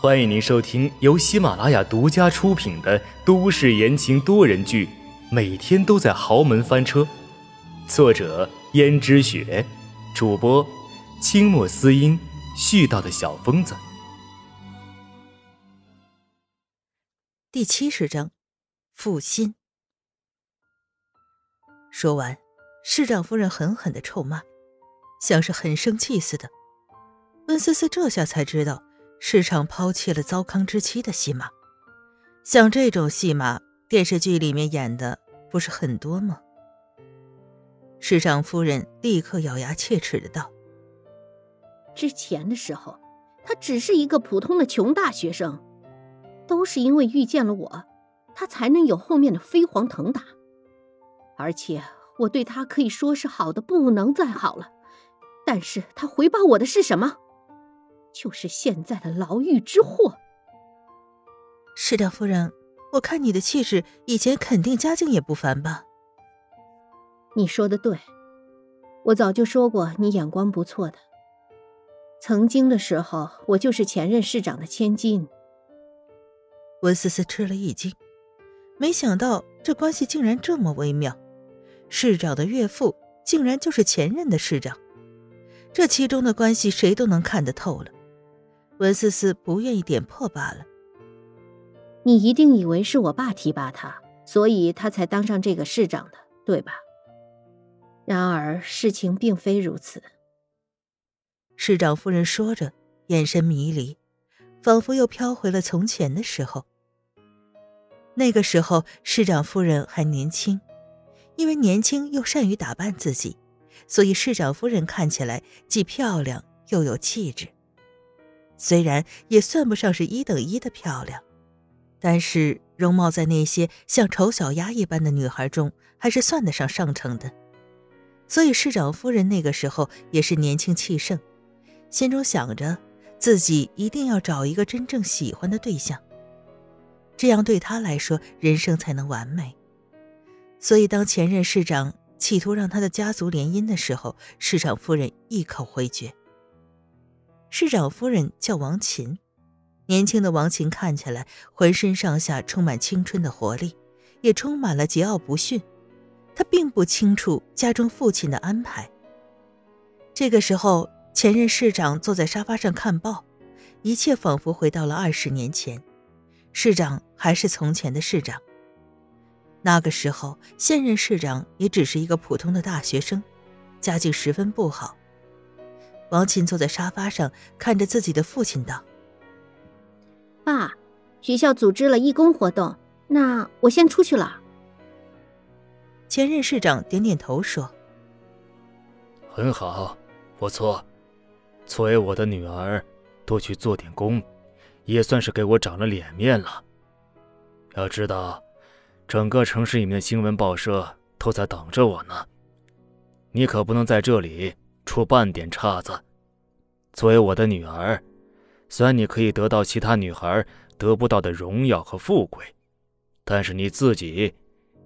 欢迎您收听由喜马拉雅独家出品的都市言情多人剧《每天都在豪门翻车》，作者：胭脂雪，主播：清墨思音，絮叨的小疯子。第七十章，负心。说完，市长夫人狠狠的臭骂，像是很生气似的。温思思这下才知道。市场抛弃了糟糠之妻的戏码，像这种戏码，电视剧里面演的不是很多吗？市长夫人立刻咬牙切齿的道：“之前的时候，他只是一个普通的穷大学生，都是因为遇见了我，他才能有后面的飞黄腾达。而且我对他可以说是好的不能再好了，但是他回报我的是什么？”就是现在的牢狱之祸。市长夫人，我看你的气势，以前肯定家境也不凡吧？你说的对，我早就说过你眼光不错的。曾经的时候，我就是前任市长的千金。温思思吃了一惊，没想到这关系竟然这么微妙，市长的岳父竟然就是前任的市长，这其中的关系谁都能看得透了。温思思不愿意点破罢了。你一定以为是我爸提拔他，所以他才当上这个市长的，对吧？然而事情并非如此。市长夫人说着，眼神迷离，仿佛又飘回了从前的时候。那个时候，市长夫人还年轻，因为年轻又善于打扮自己，所以市长夫人看起来既漂亮又有气质。虽然也算不上是一等一的漂亮，但是容貌在那些像丑小鸭一般的女孩中，还是算得上上乘的。所以市长夫人那个时候也是年轻气盛，心中想着自己一定要找一个真正喜欢的对象，这样对她来说人生才能完美。所以当前任市长企图让他的家族联姻的时候，市长夫人一口回绝。市长夫人叫王琴，年轻的王琴看起来浑身上下充满青春的活力，也充满了桀骜不驯。她并不清楚家中父亲的安排。这个时候，前任市长坐在沙发上看报，一切仿佛回到了二十年前，市长还是从前的市长。那个时候，现任市长也只是一个普通的大学生，家境十分不好。王琴坐在沙发上，看着自己的父亲道：“爸，学校组织了义工活动，那我先出去了。”前任市长点点头说：“很好，不错。作为我的女儿，多去做点工，也算是给我长了脸面了。要知道，整个城市里面的新闻报社都在等着我呢，你可不能在这里。”出半点岔子。作为我的女儿，虽然你可以得到其他女孩得不到的荣耀和富贵，但是你自己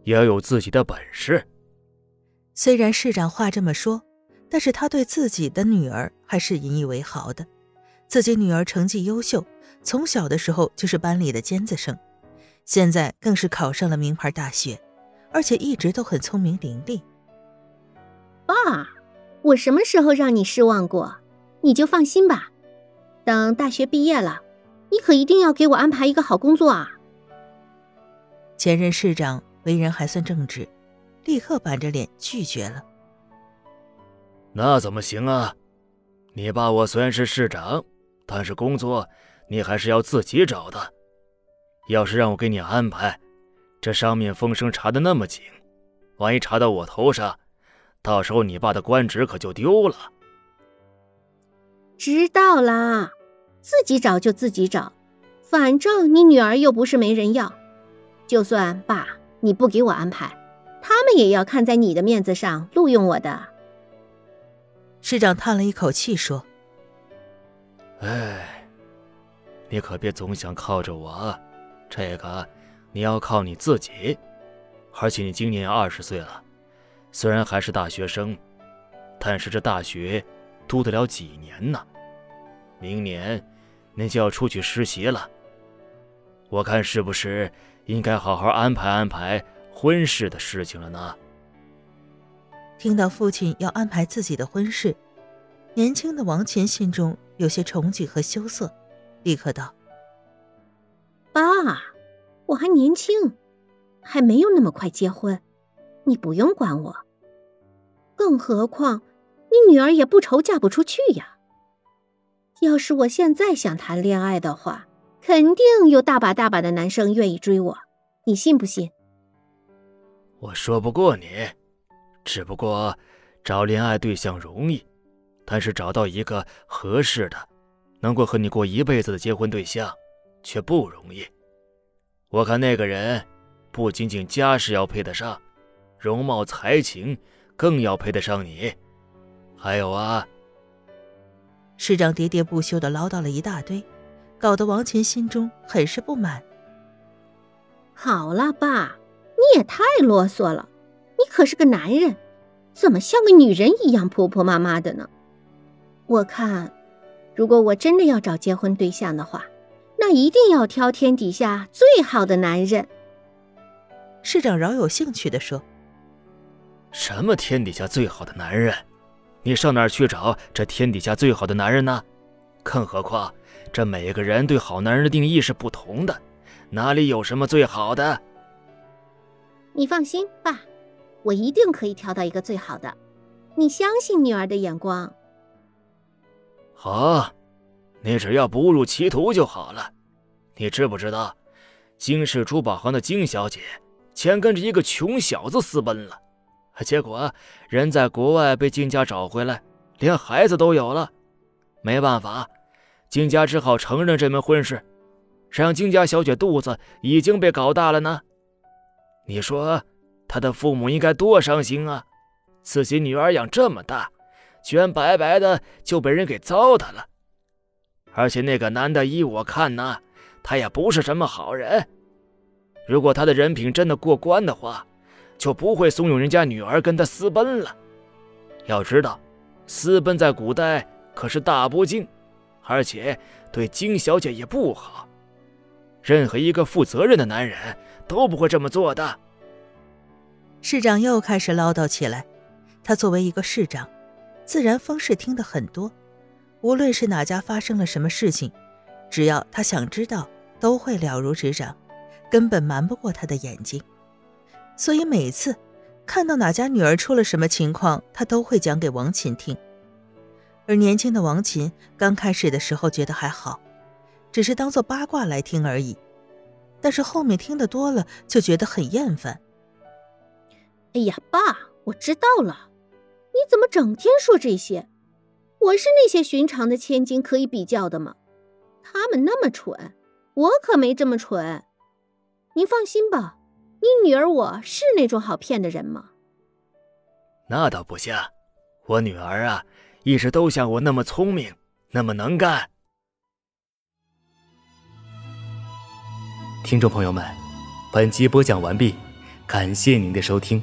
也要有自己的本事。虽然市长话这么说，但是他对自己的女儿还是引以为豪的。自己女儿成绩优秀，从小的时候就是班里的尖子生，现在更是考上了名牌大学，而且一直都很聪明伶俐。爸。我什么时候让你失望过？你就放心吧。等大学毕业了，你可一定要给我安排一个好工作啊！前任市长为人还算正直，立刻板着脸拒绝了。那怎么行啊？你爸我虽然是市长，但是工作你还是要自己找的。要是让我给你安排，这上面风声查的那么紧，万一查到我头上……到时候你爸的官职可就丢了。知道啦，自己找就自己找，反正你女儿又不是没人要。就算爸你不给我安排，他们也要看在你的面子上录用我的。市长叹了一口气说：“哎，你可别总想靠着我，这个你要靠你自己。而且你今年二十岁了。”虽然还是大学生，但是这大学读得了几年呢？明年你就要出去实习了。我看是不是应该好好安排安排婚事的事情了呢？听到父亲要安排自己的婚事，年轻的王琴心中有些憧憬和羞涩，立刻道：“爸，我还年轻，还没有那么快结婚，你不用管我。更何况，你女儿也不愁嫁不出去呀。要是我现在想谈恋爱的话，肯定有大把大把的男生愿意追我，你信不信？”我说不过你。只不过，找恋爱对象容易，但是找到一个合适的、能够和你过一辈子的结婚对象，却不容易。我看那个人，不仅仅家世要配得上，容貌才情更要配得上你。还有啊，市长喋喋不休的唠叨了一大堆，搞得王琴心中很是不满。好了，爸，你也太啰嗦了。你可是个男人，怎么像个女人一样婆婆妈妈的呢？我看，如果我真的要找结婚对象的话，那一定要挑天底下最好的男人。市长饶有兴趣的说：“什么天底下最好的男人？你上哪儿去找这天底下最好的男人呢？更何况，这每个人对好男人的定义是不同的，哪里有什么最好的？”你放心，爸。我一定可以挑到一个最好的，你相信女儿的眼光。好，你只要不误入歧途就好了。你知不知道，金氏珠宝行的金小姐前跟着一个穷小子私奔了，结果人在国外被金家找回来，连孩子都有了。没办法，金家只好承认这门婚事，让金家小姐肚子已经被搞大了呢。你说？他的父母应该多伤心啊！自己女儿养这么大，居然白白的就被人给糟蹋了。而且那个男的，依我看呢，他也不是什么好人。如果他的人品真的过关的话，就不会怂恿人家女儿跟他私奔了。要知道，私奔在古代可是大不敬，而且对金小姐也不好。任何一个负责任的男人都不会这么做的。市长又开始唠叨起来。他作为一个市长，自然风事听得很多。无论是哪家发生了什么事情，只要他想知道，都会了如指掌，根本瞒不过他的眼睛。所以每次看到哪家女儿出了什么情况，他都会讲给王琴听。而年轻的王琴刚开始的时候觉得还好，只是当做八卦来听而已。但是后面听得多了，就觉得很厌烦。哎呀，爸，我知道了。你怎么整天说这些？我是那些寻常的千金可以比较的吗？他们那么蠢，我可没这么蠢。您放心吧，你女儿我是那种好骗的人吗？那倒不像，我女儿啊，一直都像我那么聪明，那么能干。听众朋友们，本集播讲完毕，感谢您的收听。